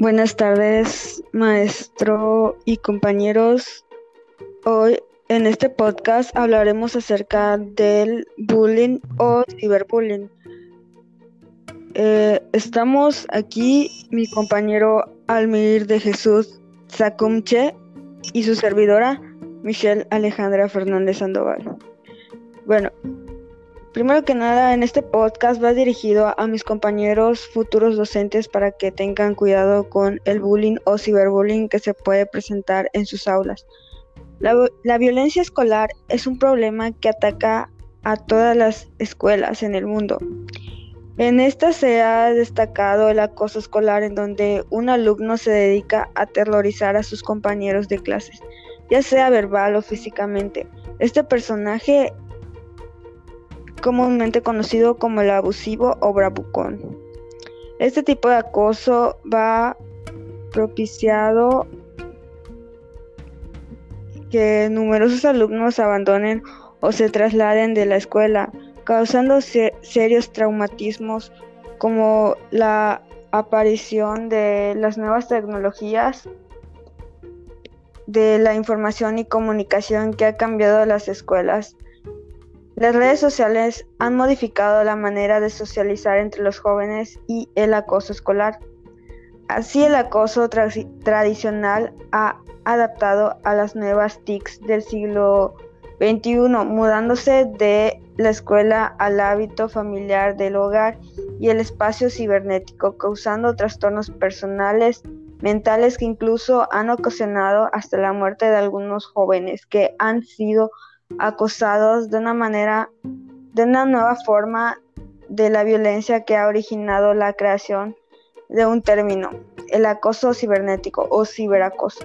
Buenas tardes, maestro y compañeros. Hoy en este podcast hablaremos acerca del bullying o ciberbullying. Eh, estamos aquí mi compañero Almir de Jesús Zacumche y su servidora Michelle Alejandra Fernández Sandoval. Bueno, Primero que nada, en este podcast va dirigido a mis compañeros futuros docentes para que tengan cuidado con el bullying o ciberbullying que se puede presentar en sus aulas. La, violencia escolar es un problema que ataca a todas las escuelas en el mundo. En esta se ha destacado el acoso escolar en donde un alumno se dedica a aterrorizar a sus compañeros de clases, ya sea verbal o físicamente. Este personaje comúnmente conocido como el abusivo o bravucón. Este tipo de acoso va propiciado que numerosos alumnos abandonen o se trasladen de la escuela, causando serios traumatismos como la aparición de las nuevas tecnologías de la información y comunicación que ha cambiado las escuelas las redes sociales han modificado la manera de socializar entre los jóvenes y el acoso escolar. Así el acoso tradicional ha adaptado a las nuevas TICs del siglo XXI, mudándose de la escuela al hábito familiar del hogar y el espacio cibernético, causando trastornos personales, mentales que incluso han ocasionado hasta la muerte de algunos jóvenes que han sido acosados de una manera, de una nueva forma de la violencia que ha originado la creación de un término, el acoso cibernético o ciberacoso,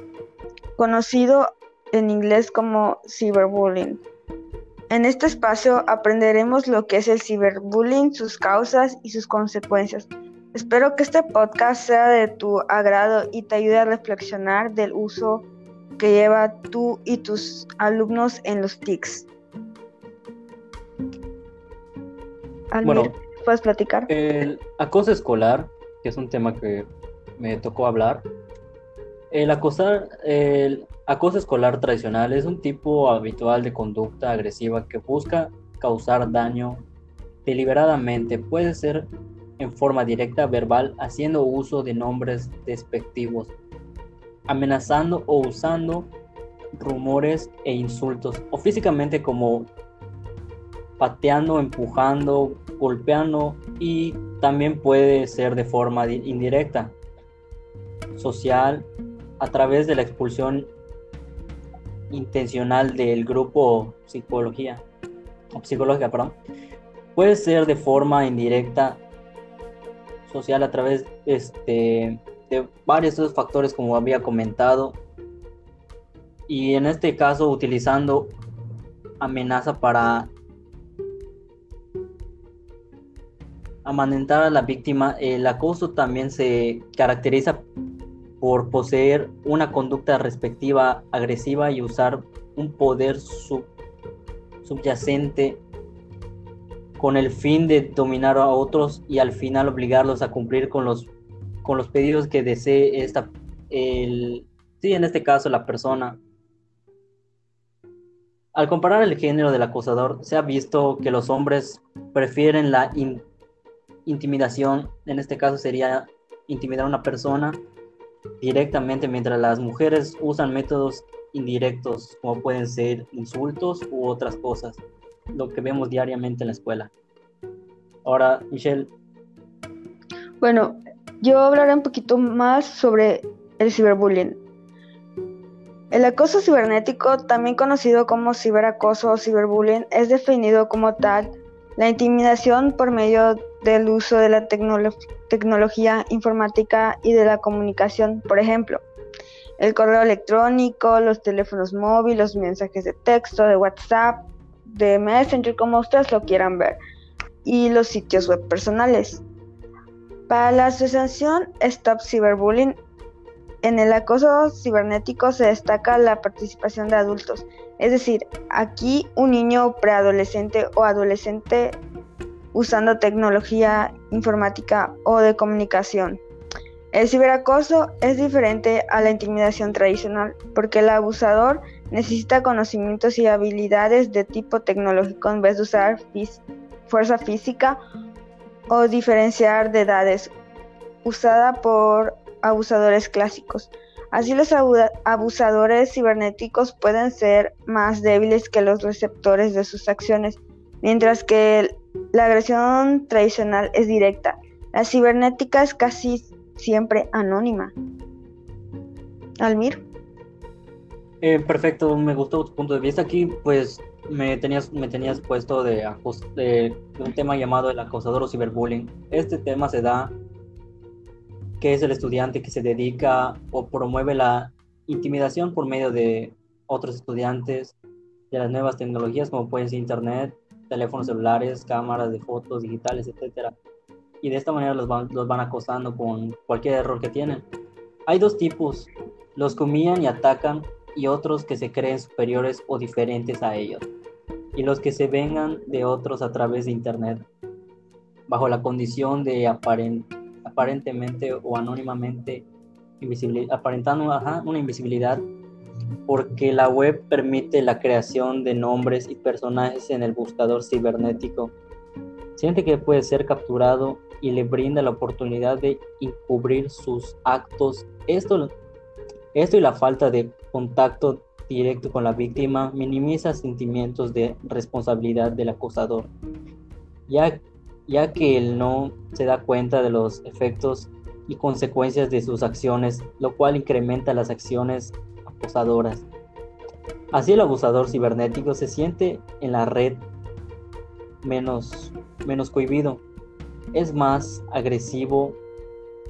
conocido en inglés como cyberbullying. En este espacio aprenderemos lo que es el ciberbullying, sus causas y sus consecuencias. Espero que este podcast sea de tu agrado y te ayude a reflexionar del uso que lleva tú y tus alumnos en los TICs. bueno, ¿puedes platicar? El acoso escolar, que es un tema que me tocó hablar. El, acosar, el acoso escolar tradicional es un tipo habitual de conducta agresiva que busca causar daño deliberadamente. Puede ser en forma directa, verbal, haciendo uso de nombres despectivos, amenazando o usando rumores e insultos, o físicamente como pateando, empujando, golpeando y también puede ser de forma indirecta, social, a través de la expulsión intencional del grupo psicología o psicológica, perdón. Puede ser de forma indirecta, social a través este varios de factores como había comentado. Y en este caso utilizando amenaza para amamantar a la víctima, el acoso también se caracteriza por poseer una conducta respectiva agresiva y usar un poder subyacente con el fin de dominar a otros y al final obligarlos a cumplir con los con los pedidos que desee esta, el, sí, en este caso la persona. Al comparar el género del acosador, se ha visto que los hombres prefieren la intimidación, en este caso sería intimidar a una persona directamente, mientras las mujeres usan métodos indirectos, como pueden ser insultos u otras cosas, lo que vemos diariamente en la escuela. Ahora, Michelle. Bueno, yo hablaré un poquito más sobre el ciberbullying. El acoso cibernético, también conocido como ciberacoso o ciberbullying, es definido como tal la intimidación por medio del uso de la tecnología informática y de la comunicación, por ejemplo, el correo electrónico, los teléfonos móviles, los mensajes de texto, de WhatsApp, de Messenger, como ustedes lo quieran ver, y los sitios web personales. Para la asociación Stop Cyberbullying, en el acoso cibernético se destaca la participación de adultos, es decir, aquí un niño preadolescente o adolescente usando tecnología informática o de comunicación. El ciberacoso es diferente a la intimidación tradicional porque el abusador necesita conocimientos y habilidades de tipo tecnológico en vez de usar fuerza física o diferenciar de edades usada por abusadores clásicos. Así los abusadores cibernéticos pueden ser más débiles que los receptores de sus acciones, mientras que la agresión tradicional es directa. La cibernética es casi siempre anónima. Almir. Eh, perfecto, me gustó tu punto de vista aquí, pues me tenías, me tenías puesto de, de, un tema llamado el acosador o ciberbullying. Este tema se da que es el estudiante que se dedica o promueve la intimidación por medio de otros estudiantes de las nuevas tecnologías como pueden ser internet, teléfonos celulares, cámaras de fotos digitales, etcétera. Y de esta manera los van, los van acosando con cualquier error que tienen. Hay dos tipos, los humillan y atacan y otros que se creen superiores o diferentes a ellos, y los que se vengan de otros a través de internet, bajo la condición de aparentar aparentemente o anónimamente aparentando una invisibilidad porque la web permite la creación de nombres y personajes en el buscador cibernético. Siente que puede ser capturado y le brinda la oportunidad de encubrir sus actos. Esto, esto y la falta de contacto directo con la víctima minimiza sentimientos de responsabilidad del acosador, ya ya que él no se da cuenta de los efectos y consecuencias de sus acciones, lo cual incrementa las acciones acosadoras. Así el abusador cibernético se siente en la red menos, menos cohibido, es más agresivo,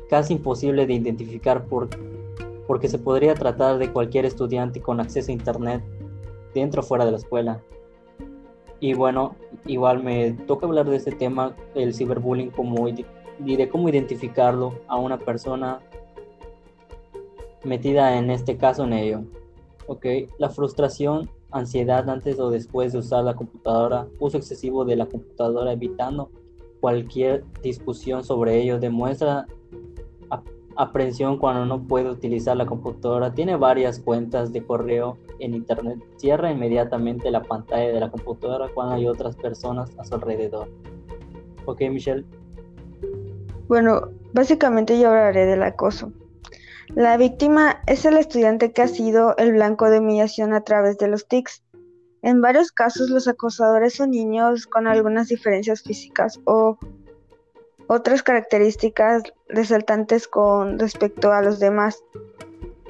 casi imposible de identificar por, porque se podría tratar de cualquier estudiante con acceso a Internet dentro o fuera de la escuela. Y bueno, igual me toca hablar de este tema, el ciberbullying, como, de cómo identificarlo a una persona metida en este caso en ello. Ok, la frustración, ansiedad antes o después de usar la computadora, uso excesivo de la computadora evitando cualquier discusión sobre ello, demuestra aprensión cuando no puede utilizar la computadora, tiene varias cuentas de correo en internet, cierra inmediatamente la pantalla de la computadora cuando hay otras personas a su alrededor. Ok, Michelle. Bueno, básicamente yo hablaré del acoso. La víctima es el estudiante que ha sido el blanco de humillación a través de los TICs. En varios casos los acosadores son niños con algunas diferencias físicas o otras características resaltantes con respecto a los demás.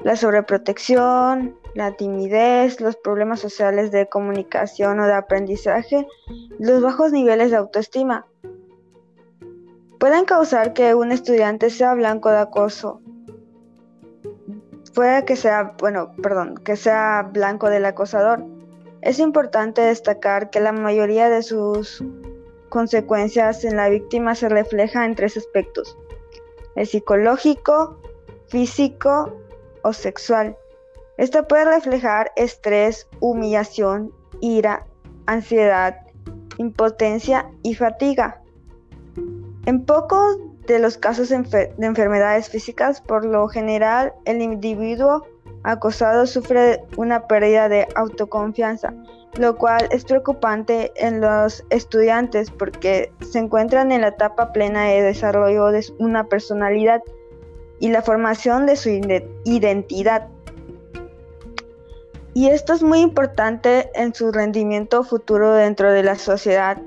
La sobreprotección, la timidez, los problemas sociales de comunicación o de aprendizaje, los bajos niveles de autoestima. Pueden causar que un estudiante sea blanco de acoso. Puede que sea, bueno, perdón, que sea blanco del acosador. Es importante destacar que la mayoría de sus consecuencias en la víctima se refleja en tres aspectos, el psicológico, físico o sexual. Esto puede reflejar estrés, humillación, ira, ansiedad, impotencia y fatiga. En pocos de los casos de enfermedades físicas, por lo general, el individuo acosado sufre una pérdida de autoconfianza, lo cual es preocupante en los estudiantes porque se encuentran en la etapa plena de desarrollo de una personalidad y la formación de su identidad. Y esto es muy importante en su rendimiento futuro dentro de la sociedad.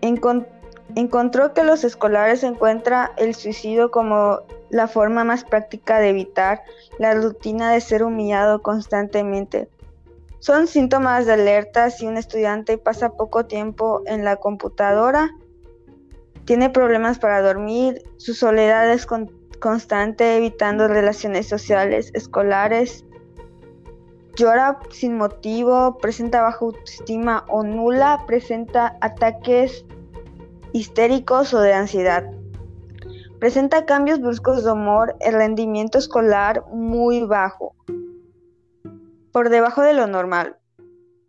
encontró que los escolares encuentran el suicidio como la forma más práctica de evitar la rutina de ser humillado constantemente son síntomas de alerta si un estudiante pasa poco tiempo en la computadora, tiene problemas para dormir, su soledad es constante evitando relaciones sociales escolares, llora sin motivo, presenta baja autoestima o nula, presenta ataques histéricos o de ansiedad. Presenta cambios bruscos de humor, el rendimiento escolar muy bajo por debajo de lo normal,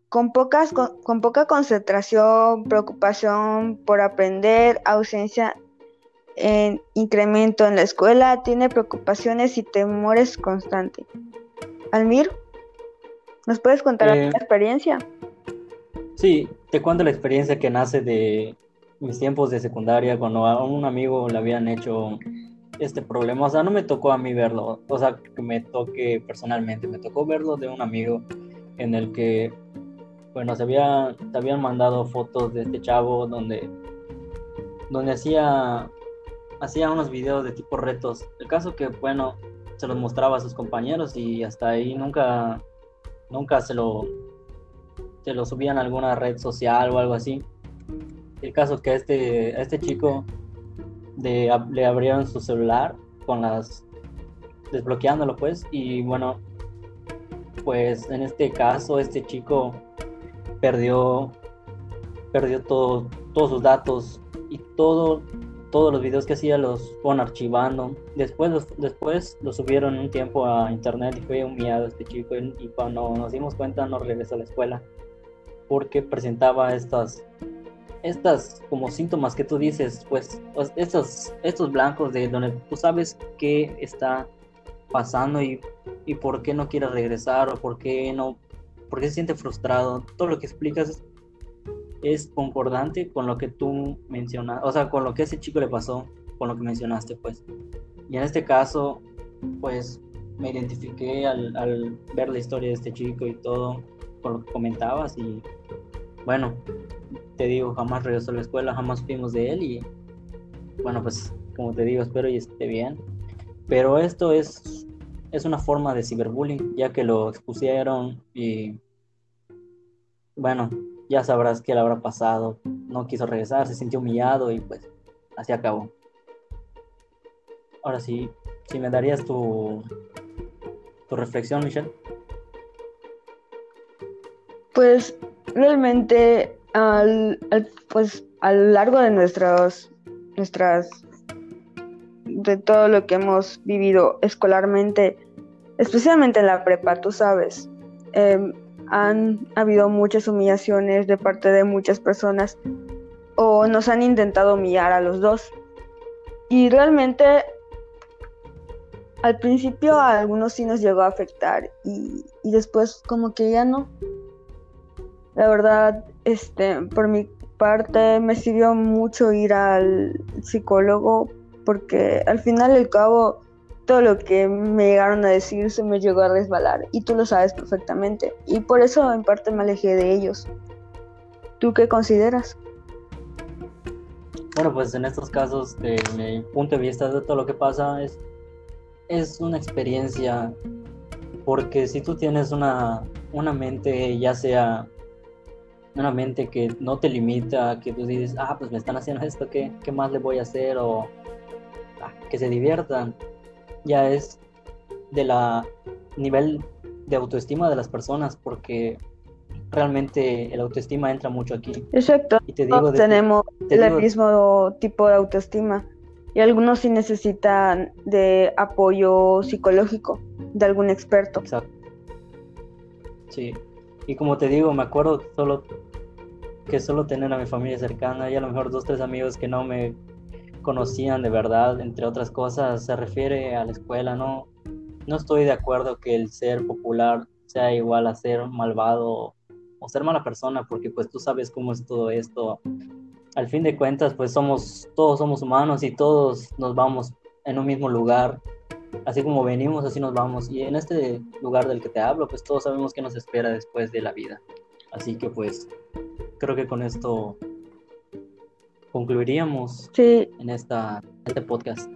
con, pocas, con, poca concentración, preocupación por aprender, ausencia en incremento en la escuela, tiene preocupaciones y temores constantes. Almir, ¿nos puedes contar la eh, experiencia? Sí, te cuento la experiencia que nace de mis tiempos de secundaria, cuando a un amigo le habían hecho este problema. O sea, no me tocó a mí verlo, o sea, que me toque personalmente, me tocó verlo de un amigo en el que, bueno, se, había, se habían mandado fotos de este chavo donde, donde hacía hacía unos videos de tipo retos. El caso que, bueno, se los mostraba a sus compañeros y hasta ahí nunca, nunca se lo, se lo subían a alguna red social o algo así. El caso que este, este chico de, le abrieron su celular con las desbloqueándolo pues y bueno pues en este caso este chico perdió perdió todo, todos sus datos y todo todos los videos que hacía los fueron archivando. Después los, después lo subieron un tiempo a internet y fue humillado este chico y cuando nos dimos cuenta no regresó a la escuela porque presentaba estas estas como síntomas que tú dices, pues estos, estos blancos de donde tú sabes qué está pasando y, y por qué no quiere regresar o por qué no, por qué se siente frustrado. Todo lo que explicas es concordante con lo que tú mencionas, o sea, con lo que ese chico le pasó, con lo que mencionaste, pues. Y en este caso, pues me identifiqué al, al ver la historia de este chico y todo, con lo que comentabas y bueno, te digo, jamás regresó a la escuela, jamás fuimos de él y bueno, pues como te digo, espero y esté bien. Pero esto es, es una forma de ciberbullying, ya que lo expusieron y bueno, ya sabrás qué le habrá pasado. No quiso regresar, se sintió humillado y pues así acabó. Ahora sí, si me darías tu, tu reflexión, Michelle. Pues realmente al, pues a lo largo de nuestras nuestras de todo lo que hemos vivido escolarmente, especialmente en la prepa, tú sabes, eh, han habido muchas humillaciones de parte de muchas personas o nos han intentado humillar a los dos. Y realmente al principio a algunos sí nos llegó a afectar y, después como que ya no. La verdad, este, por mi parte me sirvió mucho ir al psicólogo porque al final del cabo todo lo que me llegaron a decir se me llegó a resbalar y tú lo sabes perfectamente y por eso en parte me alejé de ellos. ¿Tú qué consideras? Bueno, pues en estos casos, de mi punto de vista de todo lo que pasa, es, es una experiencia, porque si tú tienes una, una mente, ya sea una mente que no te limita, que tú dices, ah, pues me están haciendo esto, ¿qué, qué más le voy a hacer? O ah, que se diviertan ya es de la nivel de autoestima de las personas porque realmente el autoestima entra mucho aquí. Exacto. Y te digo tenemos el mismo tipo de autoestima y algunos sí necesitan de apoyo psicológico de algún experto. Exacto. Sí. Y como te digo, me acuerdo solo que solo tener a mi familia cercana y a lo mejor dos tres amigos que no me conocían de verdad, entre otras cosas, se refiere a la escuela, ¿no? No estoy de acuerdo que el ser popular sea igual a ser malvado o ser mala persona, porque pues tú sabes cómo es todo esto. Al fin de cuentas, pues somos, todos somos humanos y todos nos vamos en un mismo lugar. Así como venimos, así nos vamos. Y en este lugar del que te hablo, pues todos sabemos qué nos espera después de la vida. Así que pues creo que con esto concluiríamos en esta, este podcast.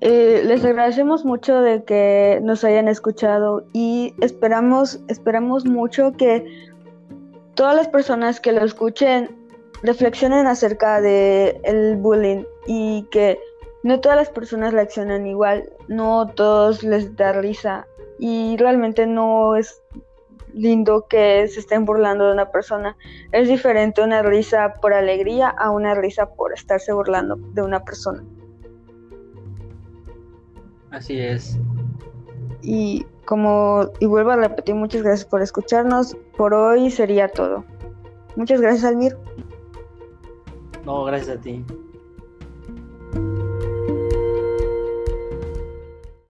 Eh, les agradecemos mucho de que nos hayan escuchado y esperamos, esperamos mucho que todas las personas que lo escuchen reflexionen acerca de el bullying y que no todas las personas reaccionan igual, no todos les da risa y realmente no es lindo que se estén burlando de una persona. Es diferente una risa por alegría a una risa por estarse burlando de una persona. Así es. Y como, y vuelvo a repetir, muchas gracias por escucharnos. Por hoy sería todo. Muchas gracias, Almir. No, gracias a ti.